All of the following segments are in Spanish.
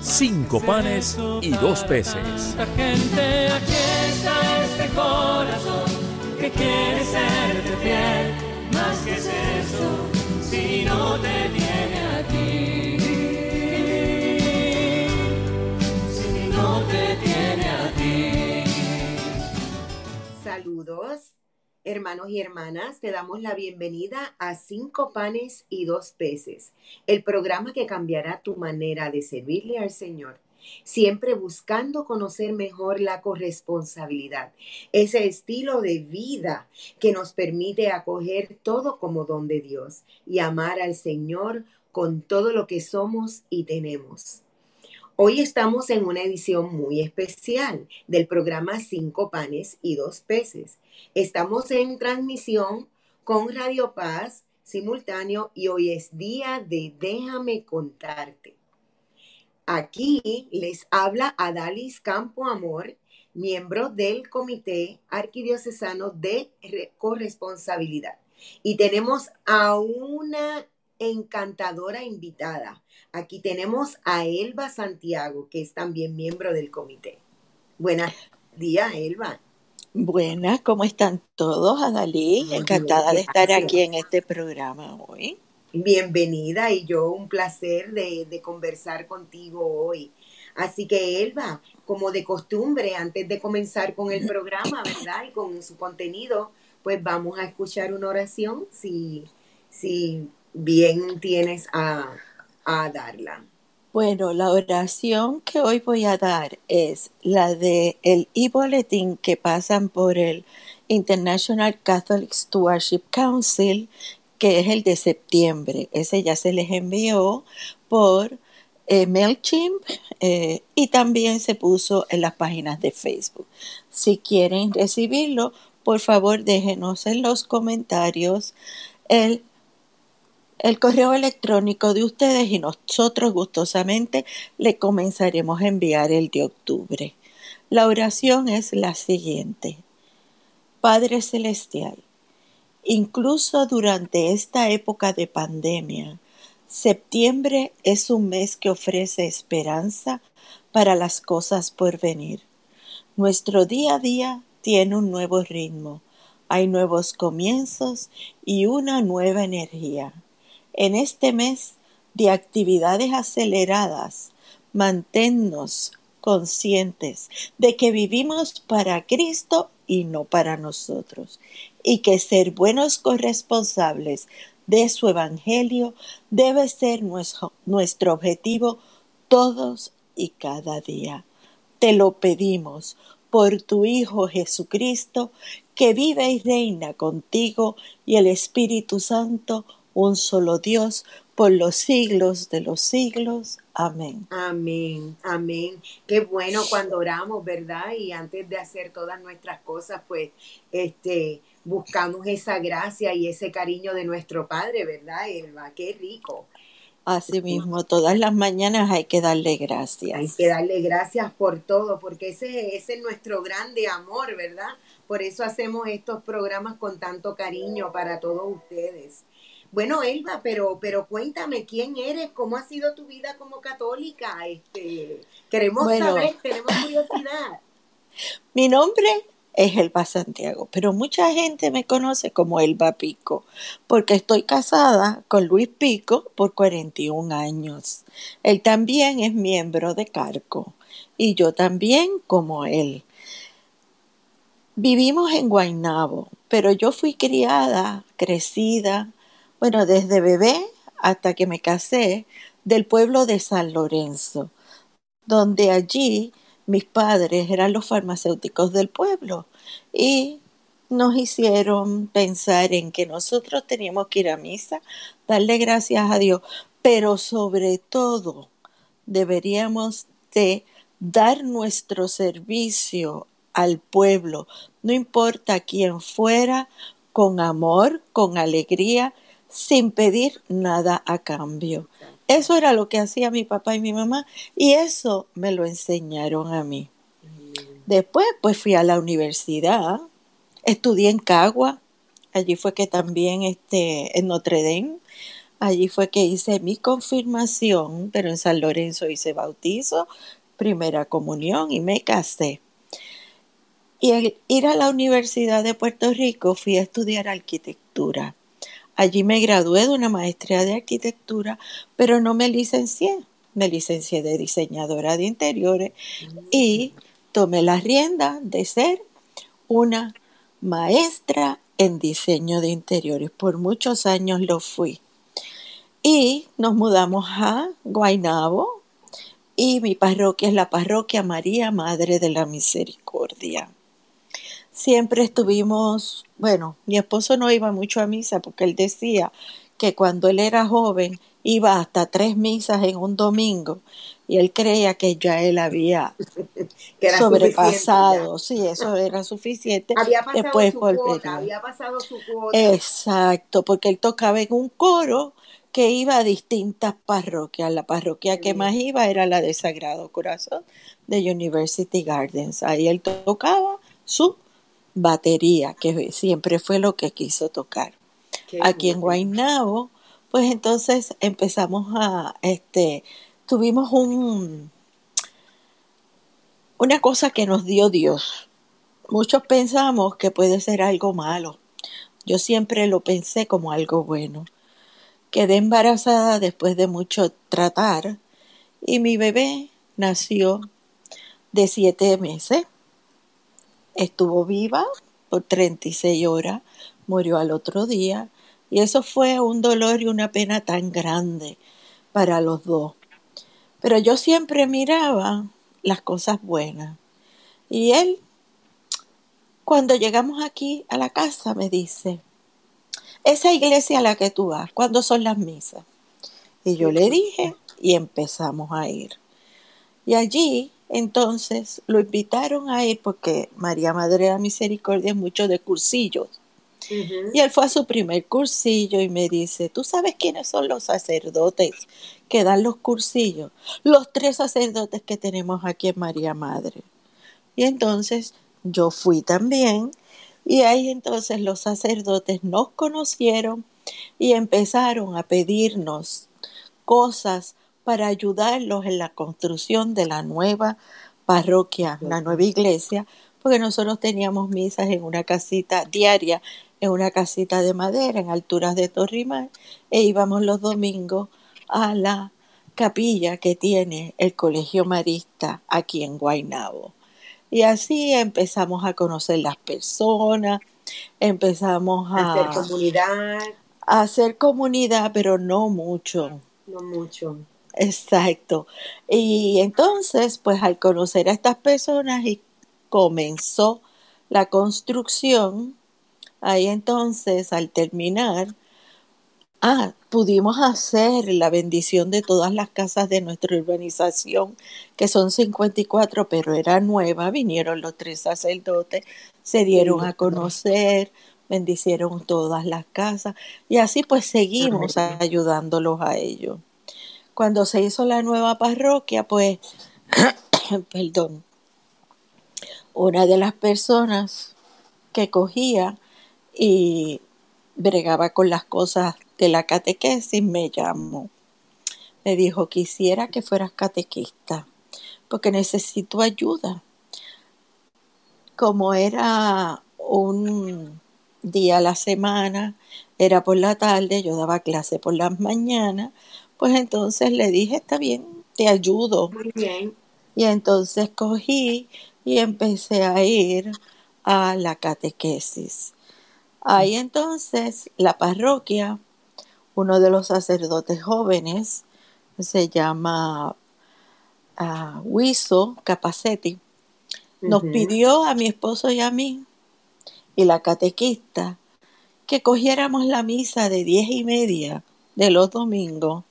cinco panes y dos peces. Gente, aquí está este corazón que quiere serte fiel. Más que es eso, si no te tiene a ti. Si no te tiene a ti. Saludos, hermanos y hermanas. Te damos la bienvenida a Cinco Panes y Dos Peces, el programa que cambiará tu manera de servirle al Señor. Siempre buscando conocer mejor la corresponsabilidad, ese estilo de vida que nos permite acoger todo como don de Dios y amar al Señor con todo lo que somos y tenemos. Hoy estamos en una edición muy especial del programa Cinco Panes y Dos Peces. Estamos en transmisión con Radio Paz simultáneo y hoy es día de Déjame contarte. Aquí les habla Adalis Campo Amor, miembro del Comité Arquidiocesano de Re- Corresponsabilidad. Y tenemos a una encantadora invitada. Aquí tenemos a Elba Santiago, que es también miembro del comité. Buenos días, Elba. Buenas, ¿cómo están todos? Adalí, Muy encantada de estar aquí en este programa hoy. Bienvenida y yo un placer de, de conversar contigo hoy. Así que Elba, como de costumbre, antes de comenzar con el programa, ¿verdad? Y con su contenido, pues vamos a escuchar una oración si, si bien tienes a, a darla. Bueno, la oración que hoy voy a dar es la de el e-bulletin que pasan por el International Catholic Stewardship Council, que es el de septiembre. Ese ya se les envió por eh, MailChimp eh, y también se puso en las páginas de Facebook. Si quieren recibirlo, por favor déjenos en los comentarios el el correo electrónico de ustedes y nosotros gustosamente le comenzaremos a enviar el de octubre. La oración es la siguiente. Padre Celestial, incluso durante esta época de pandemia, septiembre es un mes que ofrece esperanza para las cosas por venir. Nuestro día a día tiene un nuevo ritmo, hay nuevos comienzos y una nueva energía. En este mes de actividades aceleradas, manténnos conscientes de que vivimos para Cristo y no para nosotros, y que ser buenos corresponsables de su Evangelio debe ser nuestro, nuestro objetivo todos y cada día. Te lo pedimos por tu Hijo Jesucristo, que vive y reina contigo y el Espíritu Santo, un solo Dios, por los siglos de los siglos. Amén. Amén, amén. Qué bueno cuando oramos, ¿verdad? Y antes de hacer todas nuestras cosas, pues, este, buscamos esa gracia y ese cariño de nuestro Padre, ¿verdad, Elba? Qué rico. Asimismo, todas las mañanas hay que darle Hay gracias. que darle gracias por todo, porque ese, ese es nuestro grande amor, ¿verdad? Por eso hacemos estos programas con tanto cariño para todos ustedes. Bueno, Elba, pero, pero cuéntame quién eres, cómo ha sido tu vida como católica. Este, queremos Bueno, saber, tenemos curiosidad. mi nombre es Elba Santiago, pero mucha gente me conoce como Elba Pico, porque estoy casada con Luis Pico por 41 años. Él también es miembro de Carco y yo también como él. Vivimos en Guaynabo, pero yo fui criada, crecida, bueno, desde bebé hasta que me casé, del pueblo de San Lorenzo, donde allí mis padres eran los farmacéuticos del pueblo y nos hicieron pensar en que nosotros teníamos que ir a misa, darle gracias a Dios, pero sobre todo deberíamos de dar nuestro servicio al pueblo, no importa quién fuera, con amor, con alegría, sin pedir nada a cambio. Eso era lo que hacía mi papá y mi mamá y eso me lo enseñaron a mí. Después pues fui a la universidad, estudié en Cagua, allí fue que también este, en Notre Dame, allí fue que hice mi confirmación, pero en San Lorenzo hice bautizo, primera comunión y me casé. Y al ir a la Universidad de Puerto Rico fui a estudiar arquitectura. Allí me gradué de una maestría de arquitectura, pero no me licencié. Me licencié de diseñadora de interiores y tomé la rienda de ser una maestra en diseño de interiores. Por muchos años lo fui. Y nos mudamos a Guaynabo y mi parroquia es la parroquia María Madre de la Misericordia siempre estuvimos, bueno, mi esposo no iba mucho a misa porque él decía que cuando él era joven iba hasta tres misas en un domingo y él creía que ya él había sobrepasado, sí, eso era suficiente. Había pasado Después su cuota, había pasado su cuota. Exacto, porque él tocaba en un coro que iba a distintas parroquias. La parroquia que más iba era la de Sagrado Corazón de University Gardens. Ahí él tocaba su batería, que siempre fue lo que quiso tocar. Aquí en Guaynabo, pues entonces empezamos a, este, tuvimos un, una cosa que nos dio Dios. Muchos pensamos que puede ser algo malo. Yo siempre lo pensé como algo bueno. Quedé embarazada después de mucho tratar y mi bebé nació de siete meses estuvo viva por 36 horas, murió al otro día y eso fue un dolor y una pena tan grande para los dos. Pero yo siempre miraba las cosas buenas. Y él, cuando llegamos aquí a la casa, me dice, esa iglesia a la que tú vas, ¿cuándo son las misas? Y yo le dije y empezamos a ir. Y allí entonces lo invitaron a ir porque María Madre de la Misericordia es mucho de cursillos. Y él fue a su primer cursillo y me dice, ¿tú sabes quiénes son los sacerdotes que dan los cursillos? Los tres sacerdotes que tenemos aquí en María Madre. Y entonces yo fui también y ahí entonces los sacerdotes nos conocieron y empezaron a pedirnos cosas para ayudarlos en la construcción de la nueva parroquia, la nueva iglesia, porque nosotros teníamos misas en una casita diaria, en una casita de madera en alturas de Torrimar, e íbamos los domingos a la capilla que tiene el Colegio Marista aquí en Guaynabo. Y así empezamos a conocer las personas, empezamos a, hacer comunidad. A hacer comunidad, pero no mucho. No mucho. Exacto. Y entonces, pues al conocer a estas personas y comenzó la construcción, ahí entonces al terminar, ah, pudimos hacer la bendición de todas las casas de nuestra urbanización, que son 54, pero era nueva, vinieron los tres sacerdotes, se dieron a conocer, bendicieron todas las casas y así pues seguimos ayudándolos a ellos. Cuando se hizo la nueva parroquia, pues, perdón, una de las personas que cogía y bregaba con las cosas de la catequesis me llamó. Me dijo, quisiera que fueras catequista, porque necesito ayuda. Como era un día a la semana, era por la tarde, yo daba clase por las mañanas, pues entonces le dije, está bien, te ayudo. Muy bien. Y entonces cogí y empecé a ir a la catequesis. Ahí entonces la parroquia, uno de los sacerdotes jóvenes, se llama uh, Wiso Capacetti, nos pidió a mi esposo y a mí y la catequista que cogiéramos la misa de diez y media de los domingos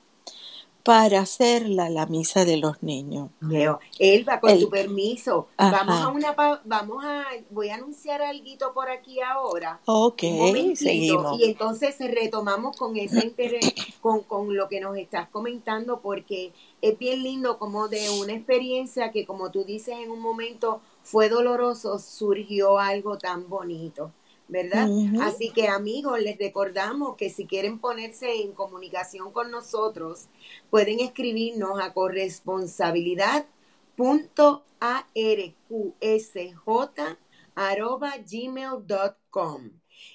para hacer la, misa de los niños. Veo. Elba, con tu permiso, vamos a una vamos a voy a anunciar algo por aquí ahora. Ok, Un seguimos. y entonces retomamos con ese interés, con, con lo que nos estás comentando, porque es bien lindo como de una experiencia que como tú dices en un momento fue doloroso, surgió algo tan bonito, ¿verdad? Así que amigos, les recordamos que si quieren ponerse en comunicación con nosotros, pueden escribirnos a corresponsabilidad.arqsj.gmail.com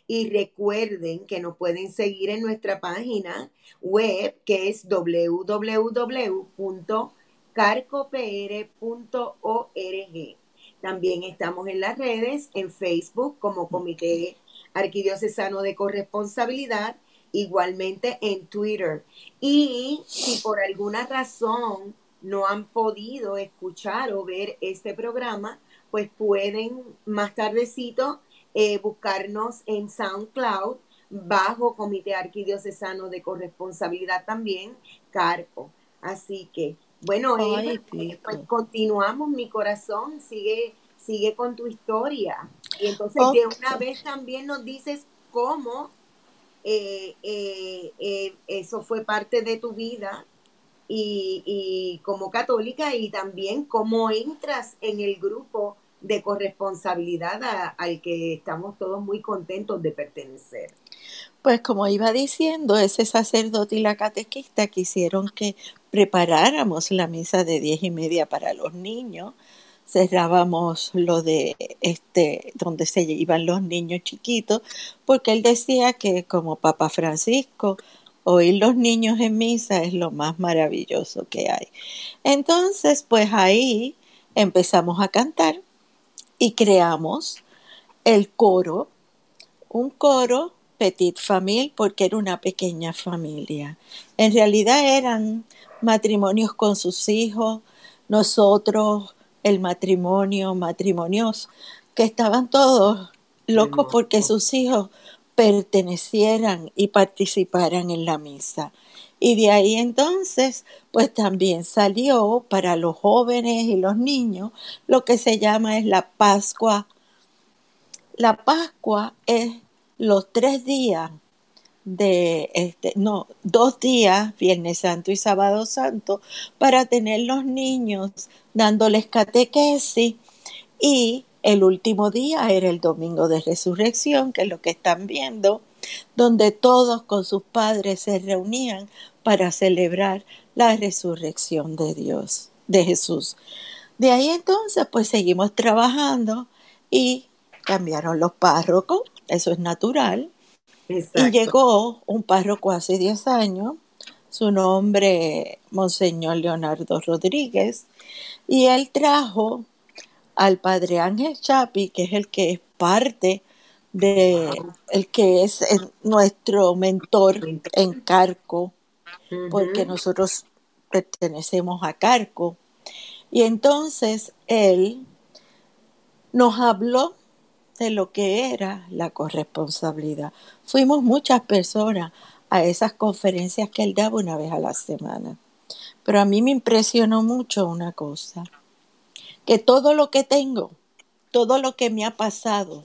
y recuerden que nos pueden seguir en nuestra página web que es www.carcopr.org. También estamos en las redes, en Facebook como Comité Arquidiocesano de Corresponsabilidad, igualmente en Twitter. Y si por alguna razón no han podido escuchar o ver este programa, pues pueden más tardecito eh, buscarnos en SoundCloud bajo Comité Arquidiocesano de Corresponsabilidad también, Carco. Así que, bueno, Ay, Eva, pues, continuamos, mi corazón sigue, sigue con tu historia. Y entonces de una vez también nos dices cómo eh, eh, eh, eso fue parte de tu vida y, y como católica y también cómo entras en el grupo de corresponsabilidad a- al que estamos todos muy contentos de pertenecer. Pues como iba diciendo, ese sacerdote y la catequista quisieron que preparáramos la misa de diez y media para los niños. Cerrábamos lo de este, donde se iban los niños chiquitos, porque él decía que como Papa Francisco, oír los niños en misa es lo más maravilloso que hay. Entonces, pues ahí empezamos a cantar y creamos el coro un coro petit famille porque era una pequeña familia. En realidad eran matrimonios con sus hijos, nosotros, el matrimonio, matrimonios, que estaban todos locos porque sus hijos pertenecieran y participaran en la misa. Y de ahí entonces, pues también salió para los jóvenes y los niños lo que se llama es la Pascua la Pascua es los tres días de, este, no, dos días, Viernes Santo y Sábado Santo, para tener los niños dándoles catequesis y el último día era el domingo de resurrección, que es lo que están viendo, donde todos con sus padres se reunían para celebrar la resurrección de Dios, de Jesús. De ahí entonces pues seguimos trabajando y cambiaron los párrocos, eso es natural, Exacto. y llegó un párroco hace 10 años, su nombre Monseñor Leonardo Rodríguez, y él trajo al padre Ángel Chapi, que es el que es parte de, el que es el- nuestro mentor en Carco, porque nosotros pertenecemos a Carco. Y entonces él nos habló de lo que era la corresponsabilidad. Fuimos muchas personas a esas conferencias que él daba una vez a la semana. Pero a mí me impresionó mucho una cosa, que todo lo que tengo, todo lo que me ha pasado,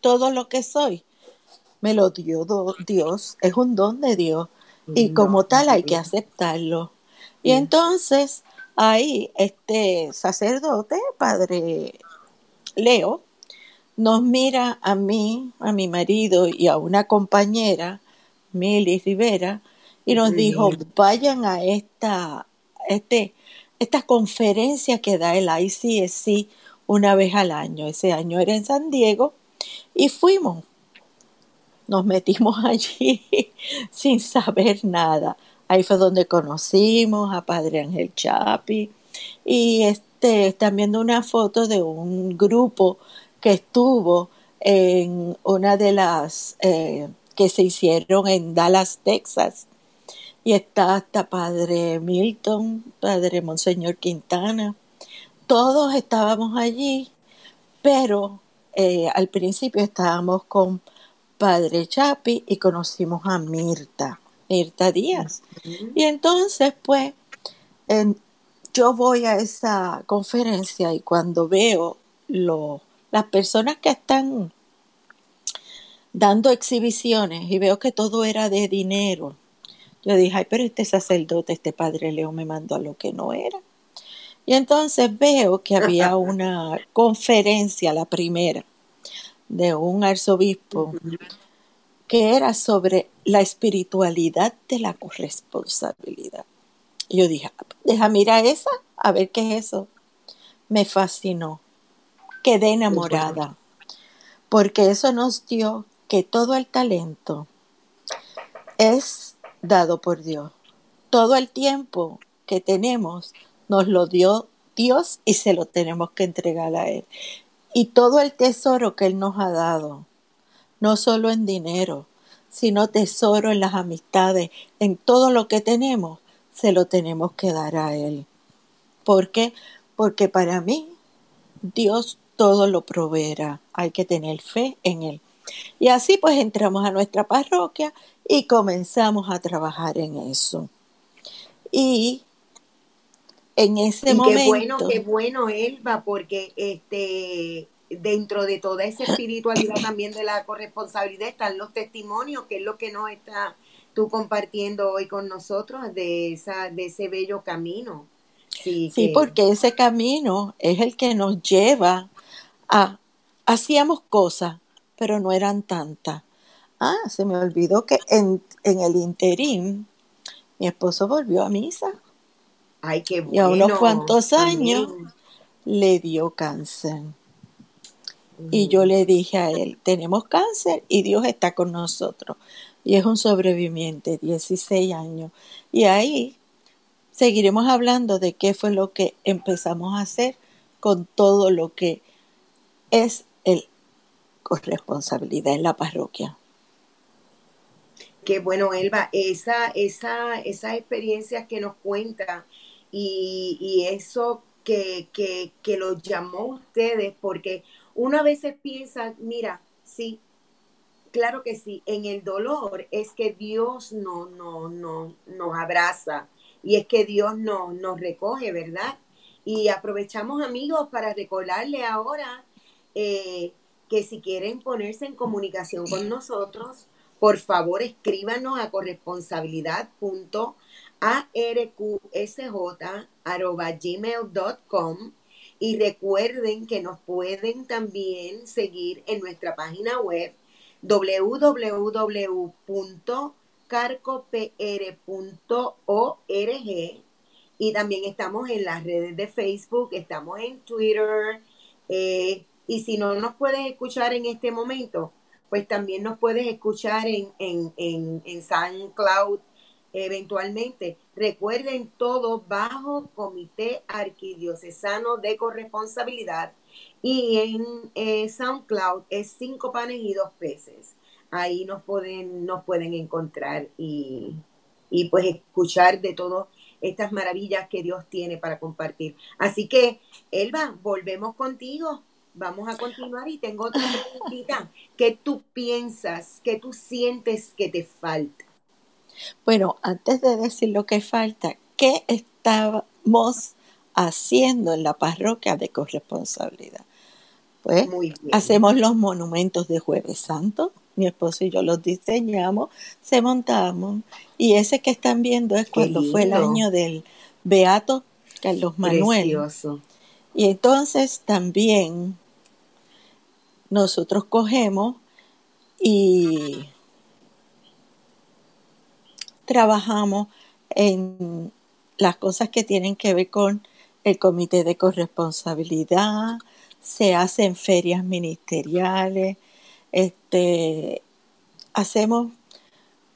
todo lo que soy, me lo dio Dios, es un don de Dios y como tal hay que aceptarlo. Y entonces ahí este sacerdote, padre Leo, nos mira a mí, a mi marido y a una compañera, Mili Rivera, y nos dijo, vayan a esta, este, esta conferencia que da el ICSC una vez al año. Ese año era en San Diego y fuimos. Nos metimos allí sin saber nada. Ahí fue donde conocimos a Padre Ángel Chapi y este, están viendo una foto de un grupo que estuvo en una de las eh, que se hicieron en Dallas, Texas. Y está hasta Padre Milton, Padre Monseñor Quintana. Todos estábamos allí, pero eh, al principio estábamos con Padre Chapi y conocimos a Mirta, Mirta Díaz. Y entonces, pues, yo voy a esa conferencia y cuando veo lo, las personas que están dando exhibiciones y veo que todo era de dinero, yo dije, ay, pero este sacerdote, este padre Leo me mandó a lo que no era. Y entonces veo que había una conferencia, la primera, de un arzobispo, que era sobre la espiritualidad de la corresponsabilidad. Y yo dije, deja mira esa, a ver qué es eso. Me fascinó, quedé enamorada, porque eso nos dio que todo el talento es dado por Dios. Todo el tiempo que tenemos nos lo dio Dios y se lo tenemos que entregar a Él. Y todo el tesoro que Él nos ha dado, no solo en dinero, sino tesoro en las amistades, en todo lo que tenemos, se lo tenemos que dar a Él. ¿Por qué? Porque para mí Dios todo lo proveerá. Hay que tener fe en Él. Y así pues entramos a nuestra parroquia y comenzamos a trabajar en eso. Y en ese momento. Qué bueno, qué bueno, Elba, porque este dentro de toda esa espiritualidad también de la corresponsabilidad están los testimonios, que es lo que nos está tú compartiendo hoy con nosotros de esa de ese bello camino. Sí, sí porque ese camino es el que nos lleva a hacíamos cosas, pero no eran tantas. Ah, se me olvidó que en, el interín mi esposo volvió a misa. Ay, qué bueno. Y a unos cuantos años le dio cáncer. Y yo le dije a él, tenemos cáncer y Dios está con nosotros. Y es un sobreviviente, 16 años. Y ahí seguiremos hablando de qué fue lo que empezamos a hacer con todo lo que es el corresponsabilidad en la parroquia. Qué bueno, Elba, esa, esa, esas experiencias que nos cuenta y, eso que, que, que los llamó ustedes, porque uno a veces piensa, mira, sí, claro que sí, en el dolor es que Dios no, no, no, nos abraza y es que Dios no, nos recoge, ¿verdad? Y aprovechamos amigos para recordarle ahora eh, que si quieren ponerse en comunicación con nosotros, por favor escríbanos a corresponsabilidad.arqsj.gmail.com y recuerden que nos pueden también seguir en nuestra página web www.carcopr.org y también estamos en las redes de Facebook, estamos en Twitter eh, y si no nos puedes escuchar en este momento, pues también nos puedes escuchar en, en, en, en SoundCloud eventualmente. Recuerden todo bajo Comité Arquidiocesano de Corresponsabilidad y en eh, SoundCloud es cinco panes y dos peces. Ahí nos pueden, nos pueden encontrar y, y pues escuchar de todas estas maravillas que Dios tiene para compartir. Así que, Elba, volvemos contigo vamos a continuar y tengo otra preguntita. ¿Qué tú piensas, qué tú sientes que te falta? Bueno, antes de decir lo que falta, ¿qué estamos haciendo en la parroquia de corresponsabilidad? Pues hacemos los monumentos de Jueves Santo, mi esposo y yo los diseñamos, se montamos y ese que están viendo es cuando fue el año del Beato Carlos Manuel. Precioso. Y entonces también nosotros cogemos y trabajamos en las cosas que tienen que ver con el comité de corresponsabilidad, se hacen ferias ministeriales, este, hacemos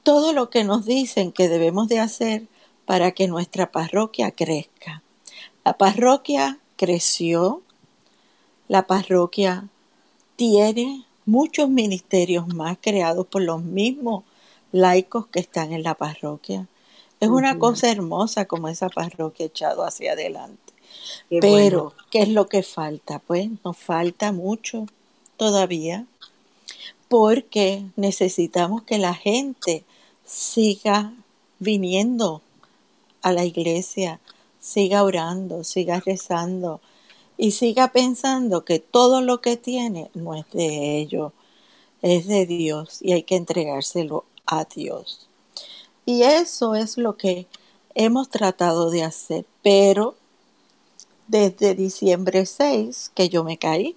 todo lo que nos dicen que debemos de hacer para que nuestra parroquia crezca. La parroquia creció, la parroquia tiene muchos ministerios más creados por los mismos laicos que están en la parroquia. Es una cosa hermosa como esa parroquia echado hacia adelante. Pero, ¿qué es lo que falta? Pues nos falta mucho todavía porque necesitamos que la gente siga viniendo a la iglesia, siga orando, siga rezando y siga pensando que todo lo que tiene no es de ellos, es de Dios y hay que entregárselo a Dios. Y eso es lo que hemos tratado de hacer, pero desde diciembre 6 que yo me caí,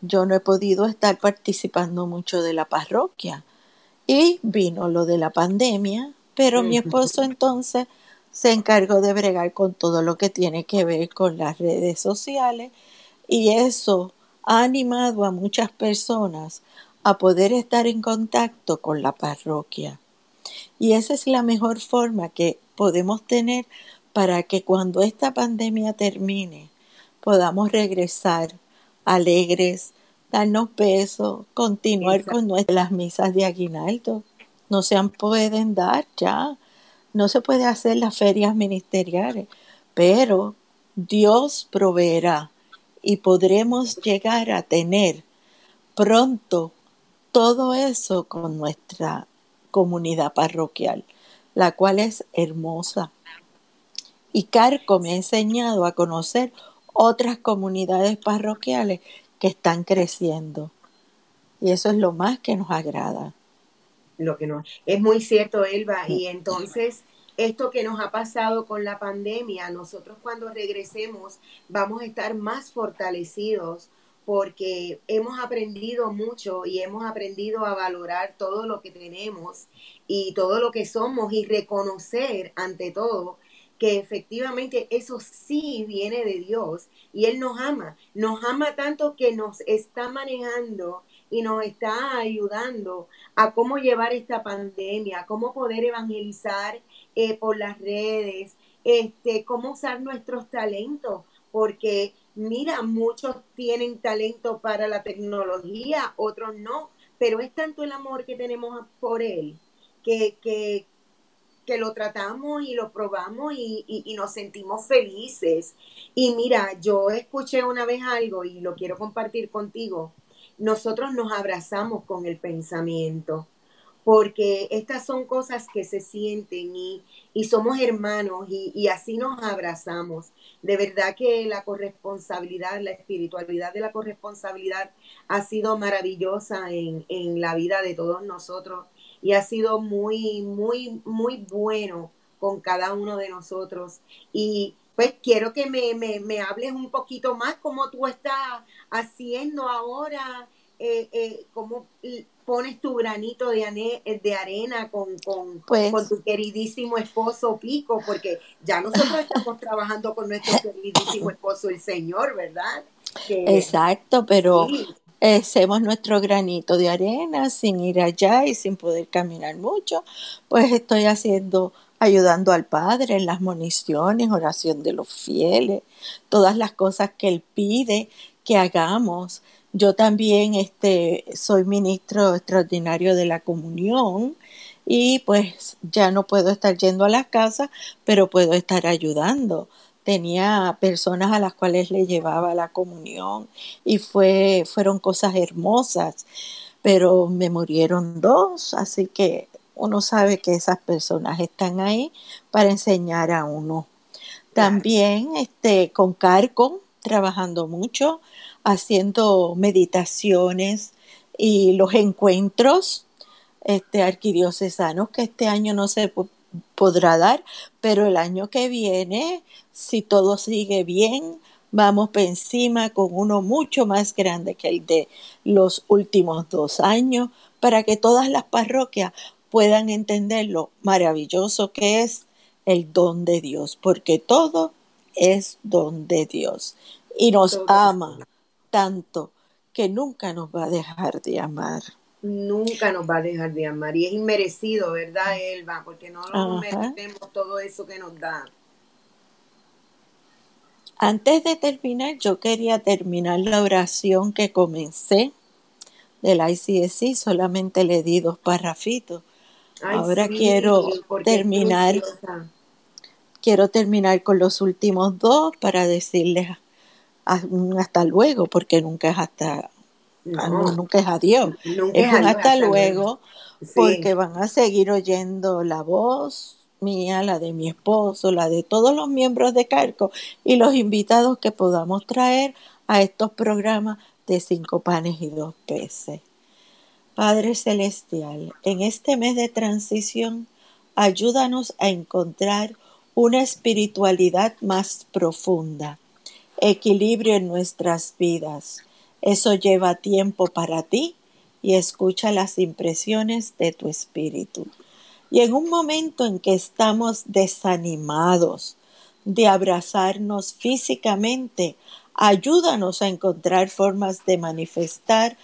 yo no he podido estar participando mucho de la parroquia. Y vino lo de la pandemia, pero mi esposo entonces se encargó de bregar con todo lo que tiene que ver con las redes sociales y eso ha animado a muchas personas a poder estar en contacto con la parroquia. Y esa es la mejor forma que podemos tener para que cuando esta pandemia termine podamos regresar alegres, darnos besos, continuar con nuestras misas de aguinaldo. No se pueden dar ya, no se puede hacer las ferias ministeriales, pero Dios proveerá y podremos llegar a tener pronto todo eso con nuestra comunidad parroquial, la cual es hermosa. Y Carco me ha enseñado a conocer otras comunidades parroquiales que están creciendo. Y eso es lo más que nos agrada. Lo que no es muy cierto, Elba. Y entonces, esto que nos ha pasado con la pandemia, nosotros cuando regresemos vamos a estar más fortalecidos porque hemos aprendido mucho y hemos aprendido a valorar todo lo que tenemos y todo lo que somos y reconocer ante todo que efectivamente eso sí viene de Dios y Él nos ama, nos ama tanto que nos está manejando y nos está ayudando a cómo llevar esta pandemia, cómo poder evangelizar eh, por las redes, este, cómo usar nuestros talentos, porque mira, muchos tienen talento para la tecnología, otros no, pero es tanto el amor que tenemos por Él que, que, que lo tratamos y lo probamos y, nos sentimos felices. Y mira, yo escuché una vez algo y lo quiero compartir contigo. Nosotros nos abrazamos con el pensamiento, porque estas son cosas que se sienten y, somos hermanos y, así nos abrazamos. De verdad que la corresponsabilidad, la espiritualidad de la corresponsabilidad ha sido maravillosa en, en la vida de todos nosotros y ha sido muy, muy, muy bueno con cada uno de nosotros. Y pues quiero que me, me, me hables un poquito más cómo tú estás haciendo ahora, eh, eh, cómo pones tu granito de, de arena con, con, pues con, tu queridísimo esposo Pico, porque ya nosotros estamos trabajando con nuestro queridísimo esposo el Señor, ¿verdad? Exacto, pero hacemos nuestro granito de arena sin ir allá y sin poder caminar mucho, pues estoy haciendo, ayudando al Padre en las municiones, oración de los fieles, todas las cosas que Él pide que hagamos. Yo también este, soy ministro extraordinario de la comunión y pues ya no puedo estar yendo a las casas, pero puedo estar ayudando tenía personas a las cuales le llevaba la comunión y fue, fueron cosas hermosas, pero me murieron dos, así que uno sabe que esas personas están ahí para enseñar a uno. También este, con Carco, trabajando mucho, haciendo meditaciones y los encuentros este, arquidiocesanos que este año no se podrá dar, pero el año que viene, si todo sigue bien, vamos por encima con uno mucho más grande que el de los últimos dos años, para que todas las parroquias puedan entender lo maravilloso que es el don de Dios, porque todo es don de Dios y nos ama tanto que nunca nos va a dejar de amar nunca nos va a dejar de amar. Y es inmerecido, ¿verdad, Elba? Porque no nos merecemos todo eso que nos da. Antes de terminar, yo quería terminar la oración que comencé del ICSI, solamente le di dos parrafitos. Ahora quiero terminar, quiero terminar con los últimos dos para decirles hasta luego, porque nunca es hasta nunca es adiós. es hasta luego, porque van a seguir oyendo la voz mía, la de mi esposo, la de todos los miembros de Carco y los invitados que podamos traer a estos programas de cinco panes y dos peces. Padre Celestial, en este mes de transición, ayúdanos a encontrar una espiritualidad más profunda, equilibrio en nuestras vidas. Eso lleva tiempo para ti y escucha las impresiones de tu espíritu. Y en un momento en que estamos desanimados de abrazarnos físicamente, ayúdanos a encontrar formas de manifestar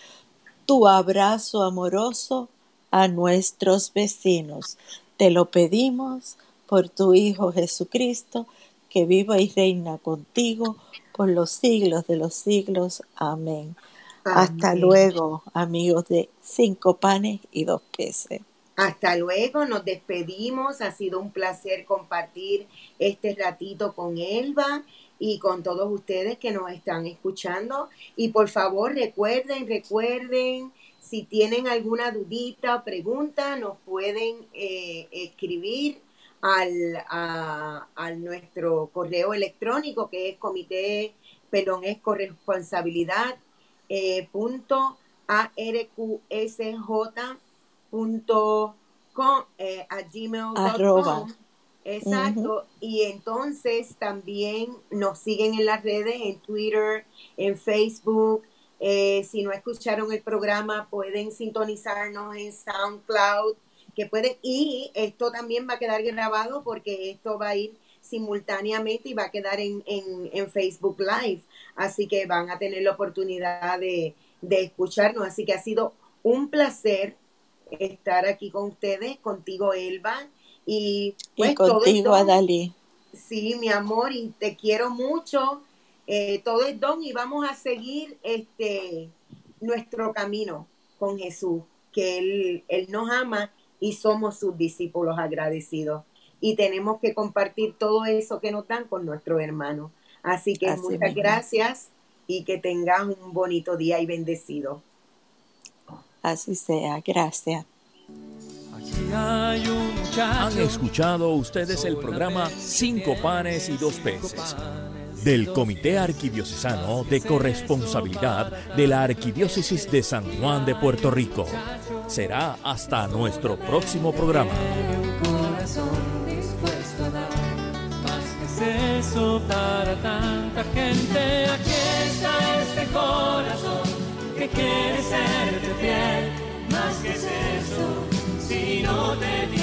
tu abrazo amoroso a nuestros vecinos. Te lo pedimos por tu Hijo Jesucristo, que viva y reina contigo por los siglos de los siglos. Amén. Hasta luego, amigos de Cinco Panes y Dos Peces. Hasta luego, nos despedimos. Ha sido un placer compartir este ratito con Elba y con todos ustedes que nos están escuchando. Y por favor, recuerden, recuerden, si tienen alguna dudita o pregunta, nos pueden eh, escribir al, a, nuestro correo electrónico que es comité, perdón, es corresponsabilidad eh, punto arqsj punto com, eh, a gmail.com Exacto. Y entonces también nos siguen en las redes, en Twitter, en Facebook. Eh, si no escucharon el programa, pueden sintonizarnos en SoundCloud, que pueden, y esto también va a quedar grabado porque esto va a ir simultáneamente y va a quedar en, en, Facebook Live. Así que van a tener la oportunidad de, de escucharnos. Así que ha sido un placer estar aquí con ustedes, contigo, Elba y, pues, contigo, Adalí. Sí, mi amor, y te quiero mucho. Eh, todo es don y vamos a seguir este nuestro camino con Jesús, que él, él nos ama y somos sus discípulos agradecidos. Y tenemos que compartir todo eso que nos dan con nuestro hermano. Así que muchas gracias y que tengas un bonito día y bendecido. Así sea, gracias hay un muchacho. Han escuchado ustedes el programa Cinco Panes y Dos Peces del Comité Arquidiocesano de Corresponsabilidad de la Arquidiócesis de San Juan de Puerto Rico. Será hasta nuestro próximo programa. Para tanta gente, aquí está este corazón que quiere fiel, más que. yo te di